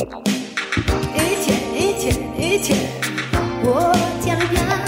一切一切一切我将要